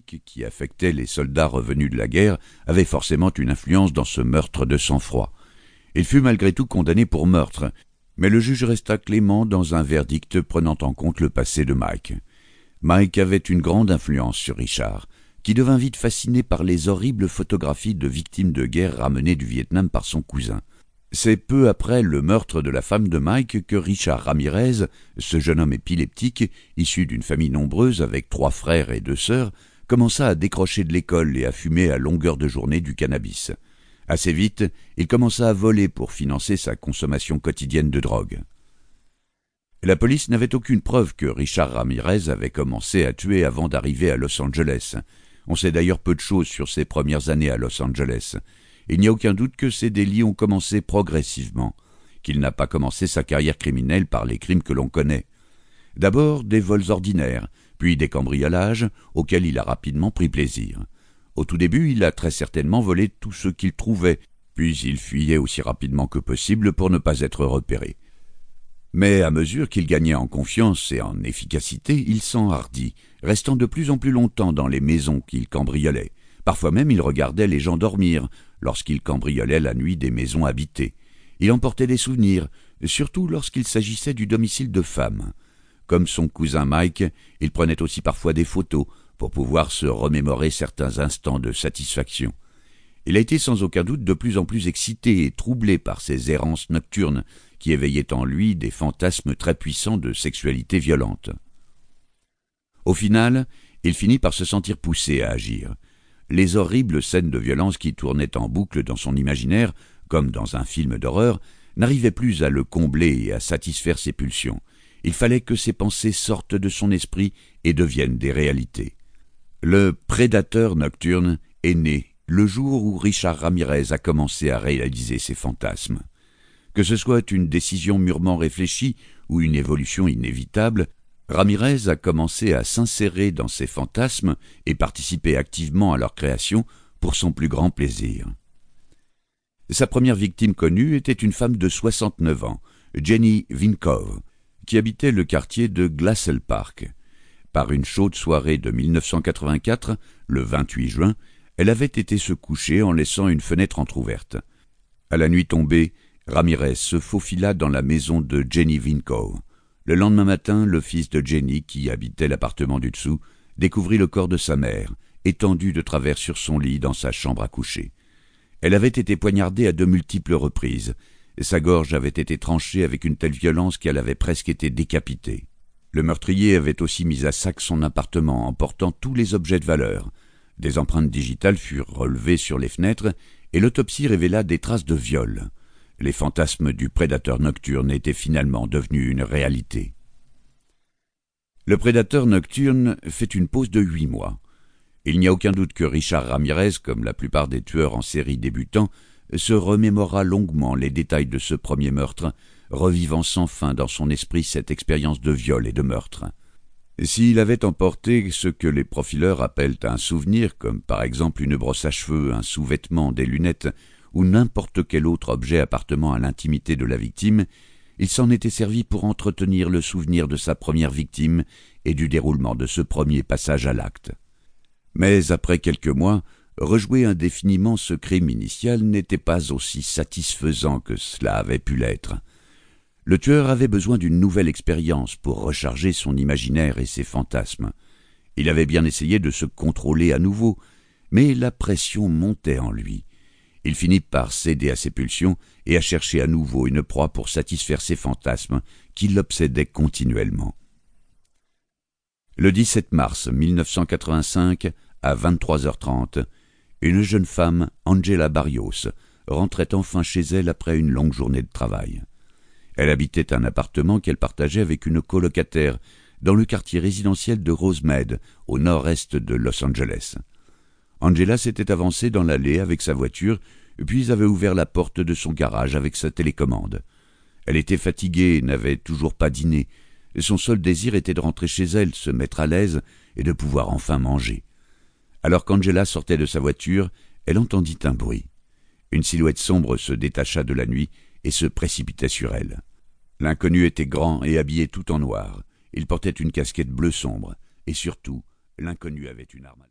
qui affectait les soldats revenus de la guerre avait forcément une influence dans ce meurtre de sang-froid. Il fut malgré tout condamné pour meurtre, mais le juge resta clément dans un verdict prenant en compte le passé de Mike. Mike avait une grande influence sur Richard, qui devint vite fasciné par les horribles photographies de victimes de guerre ramenées du Vietnam par son cousin. C'est peu après le meurtre de la femme de Mike que Richard Ramirez, ce jeune homme épileptique, issu d'une famille nombreuse avec trois frères et deux sœurs, commença à décrocher de l'école et à fumer à longueur de journée du cannabis. Assez vite, il commença à voler pour financer sa consommation quotidienne de drogue. La police n'avait aucune preuve que Richard Ramirez avait commencé à tuer avant d'arriver à Los Angeles. On sait d'ailleurs peu de choses sur ses premières années à Los Angeles. Il n'y a aucun doute que ces délits ont commencé progressivement, qu'il n'a pas commencé sa carrière criminelle par les crimes que l'on connaît. D'abord des vols ordinaires, puis des cambriolages, auxquels il a rapidement pris plaisir. Au tout début, il a très certainement volé tout ce qu'il trouvait, puis il fuyait aussi rapidement que possible pour ne pas être repéré. Mais à mesure qu'il gagnait en confiance et en efficacité, il s'enhardit, restant de plus en plus longtemps dans les maisons qu'il cambriolait. Parfois même il regardait les gens dormir, lorsqu'il cambriolait la nuit des maisons habitées. Il emportait des souvenirs, surtout lorsqu'il s'agissait du domicile de femmes. Comme son cousin Mike, il prenait aussi parfois des photos pour pouvoir se remémorer certains instants de satisfaction. Il a été sans aucun doute de plus en plus excité et troublé par ces errances nocturnes qui éveillaient en lui des fantasmes très puissants de sexualité violente. Au final, il finit par se sentir poussé à agir. Les horribles scènes de violence qui tournaient en boucle dans son imaginaire, comme dans un film d'horreur, n'arrivaient plus à le combler et à satisfaire ses pulsions. Il fallait que ses pensées sortent de son esprit et deviennent des réalités. Le prédateur nocturne est né le jour où Richard Ramirez a commencé à réaliser ses fantasmes. Que ce soit une décision mûrement réfléchie ou une évolution inévitable, Ramirez a commencé à s'insérer dans ses fantasmes et participer activement à leur création pour son plus grand plaisir. Sa première victime connue était une femme de 69 ans, Jenny Vinkov, qui habitait le quartier de Glassell Park. Par une chaude soirée de 1984, le 28 juin, elle avait été se coucher en laissant une fenêtre entr'ouverte. À la nuit tombée, Ramirez se faufila dans la maison de Jenny Vinkov. Le lendemain matin, le fils de Jenny, qui habitait l'appartement du dessous, découvrit le corps de sa mère, étendu de travers sur son lit dans sa chambre à coucher. Elle avait été poignardée à de multiples reprises, sa gorge avait été tranchée avec une telle violence qu'elle avait presque été décapitée. Le meurtrier avait aussi mis à sac son appartement, emportant tous les objets de valeur. Des empreintes digitales furent relevées sur les fenêtres, et l'autopsie révéla des traces de viol. Les fantasmes du prédateur nocturne étaient finalement devenus une réalité. Le prédateur nocturne fait une pause de huit mois. Il n'y a aucun doute que Richard Ramirez, comme la plupart des tueurs en série débutants, se remémora longuement les détails de ce premier meurtre, revivant sans fin dans son esprit cette expérience de viol et de meurtre. S'il avait emporté ce que les profileurs appellent un souvenir, comme par exemple une brosse à cheveux, un sous-vêtement, des lunettes, ou n'importe quel autre objet appartenant à l'intimité de la victime, il s'en était servi pour entretenir le souvenir de sa première victime et du déroulement de ce premier passage à l'acte. Mais après quelques mois, rejouer indéfiniment ce crime initial n'était pas aussi satisfaisant que cela avait pu l'être. Le tueur avait besoin d'une nouvelle expérience pour recharger son imaginaire et ses fantasmes. Il avait bien essayé de se contrôler à nouveau, mais la pression montait en lui. Il finit par céder à ses pulsions et à chercher à nouveau une proie pour satisfaire ses fantasmes qui l'obsédaient continuellement. Le 17 mars 1985, à 23h30, une jeune femme, Angela Barrios, rentrait enfin chez elle après une longue journée de travail. Elle habitait un appartement qu'elle partageait avec une colocataire dans le quartier résidentiel de Rosemead, au nord-est de Los Angeles. Angela s'était avancée dans l'allée avec sa voiture, puis avait ouvert la porte de son garage avec sa télécommande. Elle était fatiguée n'avait toujours pas dîné. Son seul désir était de rentrer chez elle, se mettre à l'aise et de pouvoir enfin manger. Alors qu'Angela sortait de sa voiture, elle entendit un bruit. Une silhouette sombre se détacha de la nuit et se précipita sur elle. L'inconnu était grand et habillé tout en noir. Il portait une casquette bleu sombre, et surtout, l'inconnu avait une arme